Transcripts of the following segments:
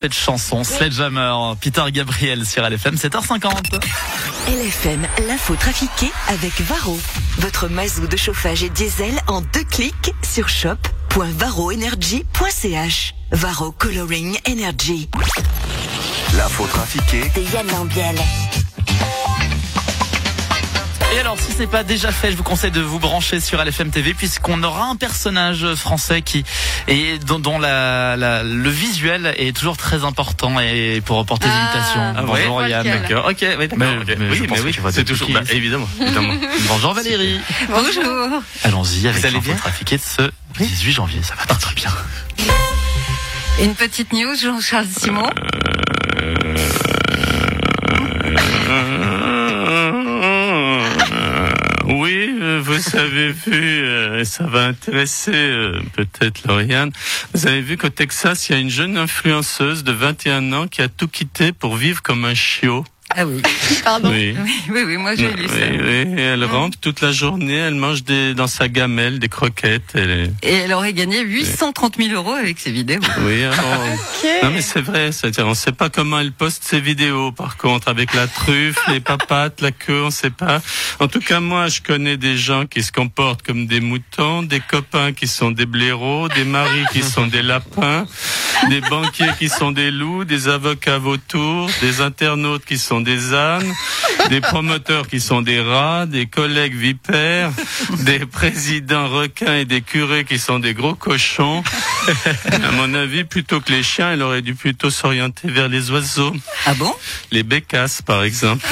Cette chanson, Sledgehammer, Peter Gabriel sur LFM, 7h50. LFM, l'info trafiquée avec Varro. Votre mazou de chauffage et diesel en deux clics sur shop.varroenergy.ch. Varro Coloring Energy. L'info trafiquée De Yann Lambiel. Et alors, si c'est pas déjà fait, je vous conseille de vous brancher sur LFM TV puisqu'on aura un personnage français qui et dont, dont la, la- le visuel est toujours très important et pour reporter les Ah, imitations. ah Bonjour Yann. D'accord. Ok, oui, d'accord. Mais, ok. mais oui, je mais c'est toujours. Bah, évidemment, évidemment. Bonjour Valérie. Bonjour. Allons-y avec allez l'info bien? trafiqué de ce 18 janvier. Ça va très très bien. Une petite news, Jean-Charles Simon. Euh, vous avez vu, euh, ça va intéresser euh, peut-être Lauriane. Vous avez vu qu'au Texas, il y a une jeune influenceuse de 21 ans qui a tout quitté pour vivre comme un chiot. Ah oui. Pardon. Oui. Oui, oui, moi j'ai Oui, lu ça. oui, et elle rentre toute la journée, elle mange des, dans sa gamelle des croquettes. Elle est- Et elle aurait gagné 830 000 euros avec ses vidéos. Oui, alors, non mais c'est vrai, c'est-à-dire on sait pas comment elle poste ses vidéos. Par contre, avec la truffe, les papates, la queue, on sait pas. En tout cas, moi, je connais des gens qui se comportent comme des moutons, des copains qui sont des blaireaux, des maris qui sont des lapins, des banquiers qui sont des loups, des avocats vautours, des internautes qui sont des ânes, des promoteurs qui sont des rats, des collègues vipères, des présidents requins et des curés qui sont des gros cochons. À mon avis, plutôt que les chiens, elle aurait dû plutôt s'orienter vers les oiseaux, Ah bon? Les bécasses par exemple.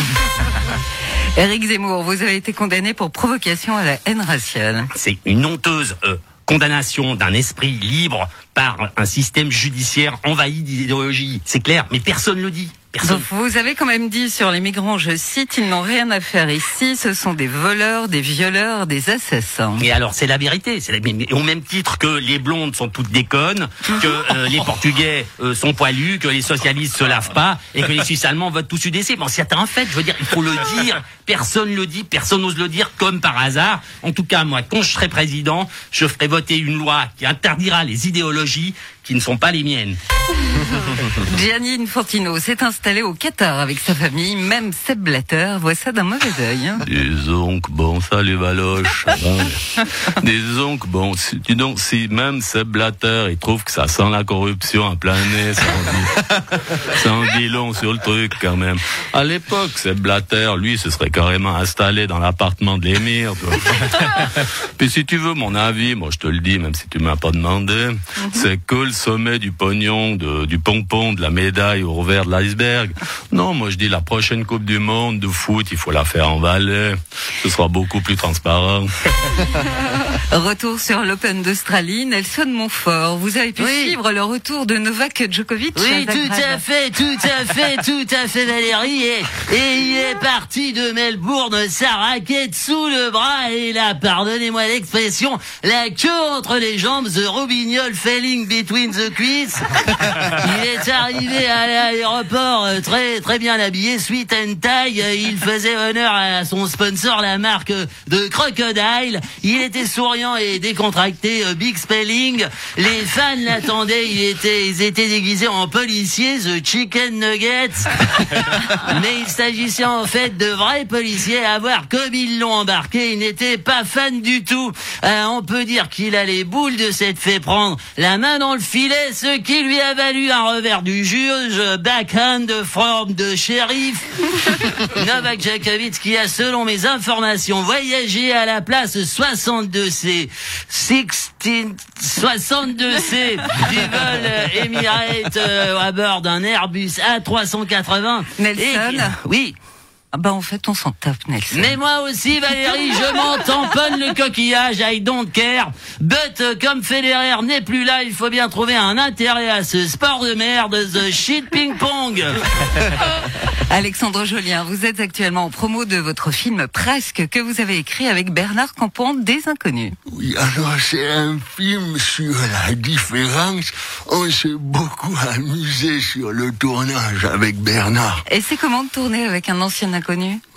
Éric Zemmour, vous avez été condamné pour provocation à la haine raciale. c'est une honteuse euh, condamnation d'un esprit libre par un système judiciaire envahi d'idéologie. C'est clair, mais personne le dit. Personne. Donc, vous avez quand même dit sur les migrants, je cite, ils n'ont rien à faire ici, ce sont des voleurs, des violeurs, des assassins. Et alors, c'est la vérité. C'est la- au même titre que les blondes sont toutes des connes, que euh, les Portugais euh, sont poilus, que les socialistes se lavent pas, et que les Suisses allemands votent tous UDC. Bon, c'est un fait. Je veux dire, il faut le dire. Personne le dit, personne n'ose le dire, comme par hasard. En tout cas, moi, quand je serai président, je ferai voter une loi qui interdira les idéologies qui ne sont pas les miennes. Gianni Infantino s'est installé au Qatar avec sa famille, même Seb Blatter voit ça d'un mauvais œil. hein. Disons que bon, salut Valoche. ça va. Disons que bon, si, dis donc, si même Seb Blatter, il trouve que ça sent la corruption à plein nez, ça en dit, ça en dit long sur le truc quand même. À l'époque, Seb Blatter, lui, se serait carrément installé dans l'appartement de l'émir. Puis si tu veux mon avis, moi je te le dis, même si tu m'as pas demandé, c'est que le sommet du pognon, de, du pompon, de la médaille au revers de l'iceberg. Non, moi je dis la prochaine Coupe du Monde de foot, il faut la faire en Valais. Ce sera beaucoup plus transparent. Retour sur l'Open d'Australie, Nelson Montfort. Vous avez pu Oui. suivre le retour de Novak Djokovic Oui, à tout à fait, tout à fait, tout à fait, Valérie. Et, et il est parti de Melbourne, sa raquette sous le bras, et il a, pardonnez-moi l'expression, la queue entre les jambes, the robignol falling between the cuisses. Il est arrivé à l'aéroport euh, très très bien habillé, sweet and tie. Euh, Il faisait honneur à son sponsor, la marque de Crocodile. Il était souriant et décontracté, euh, big spelling. Les fans l'attendaient. Il était, ils étaient déguisés en policiers, the chicken nuggets. Mais il s'agissait en fait de vrais policiers. À voir comme ils l'ont embarqué, il n'était pas fan du tout. Euh, on peut dire qu'il a les boules de s'être fait prendre la main dans le filet, ce qui lui a valu un revers du juge, backhand de forme de shérif. Novak Djokovic qui a, selon mes informations, voyagé à la place 62C, 16, 62C du vol Emirates euh, à bord d'un Airbus A380. Nelson Et- oui. Ah bah en fait on s'en tape Nelson. Mais moi aussi, Valérie, je m'en tamponne le coquillage, I don't care. But, euh, comme Federer n'est plus là, il faut bien trouver un intérêt à ce sport de merde, the shit ping-pong. Alexandre Jolien, vous êtes actuellement en promo de votre film Presque que vous avez écrit avec Bernard Campan des Inconnus. Oui, alors c'est un film sur la différence. On s'est beaucoup amusé sur le tournage avec Bernard. Et c'est comment de tourner avec un ancien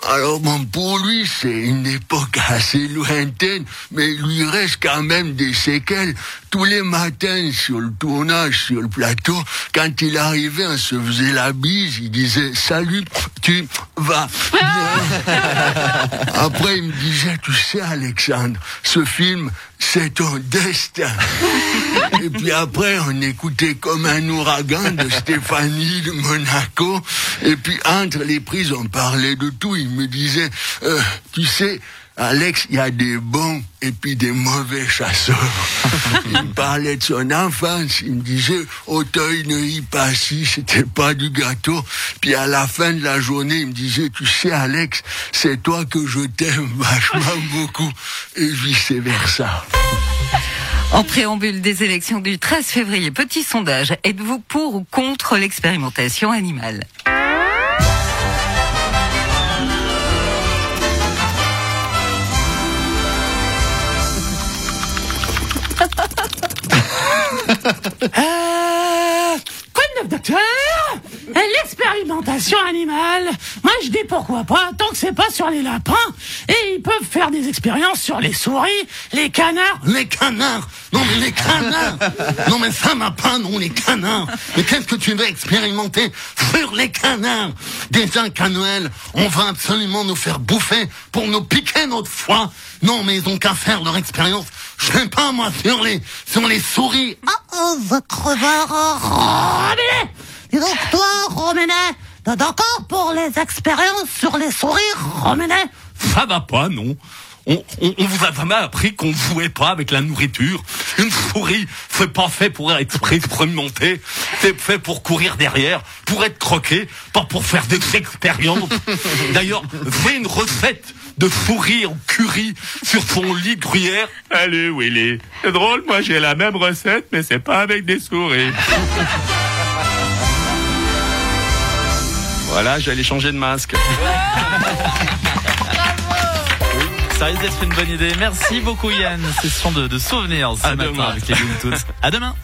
Alors bon, pour lui, c'est une époque assez lointaine, mais il lui reste quand même des séquelles. Tous les matins sur le tournage, sur le plateau, quand il arrivait, on se faisait la bise, il disait salut, tu vas bien? Après, il me disait, tu sais, Alexandre, ce film, c'est ton destin. Et puis après, on écoutait comme un ouragan de Stéphanie de Monaco. Et puis entre les prises, on parlait de tout. Il me disait, euh, tu sais, Alex, il y a des bons et puis des mauvais chasseurs. il me parlait de son enfance. Il me disait, Auteuil ne y pas si, c'était pas du gâteau. Puis à la fin de la journée, il me disait, tu sais, Alex, c'est toi que je t'aime vachement beaucoup. Et vice versa. En préambule des élections du 13 février, petit sondage, êtes-vous pour ou contre l'expérimentation animale? Euh, quoi de neuf, docteur? L'expérimentation animale. Moi, je dis pourquoi pas, tant que c'est pas sur les lapins. Et ils peuvent faire des expériences sur les souris, les canards. Les canards Non mais les canards Non mais ça m'a pas, non, les canards Mais qu'est-ce que tu veux expérimenter sur les canards? Déjà qu'à Noël, on va absolument nous faire bouffer pour nous piquer notre foie. Non mais ils ont qu'à faire leur expérience, je sais pas moi, sur les, sur les souris. Oh, oh, va creveur, Roménet Dis donc, toi, Roménet, t'as d'accord pour les expériences sur les souris, Roménet Ça va pas, non on, on, on vous a jamais appris qu'on jouait pas avec la nourriture. Une souris, c'est pas fait pour être expérimenté. C'est fait pour courir derrière, pour être croqué, pas pour faire des expériences. D'ailleurs, fais une recette de souris en curry sur son lit de gruyère. Allez, Willy. C'est drôle, moi j'ai la même recette, mais c'est pas avec des souris. voilà, j'allais changer de masque. Ça risque d'être une bonne idée. Merci beaucoup Yann. Session de, de souvenirs ce À matin demain. avec les Tunes. À demain.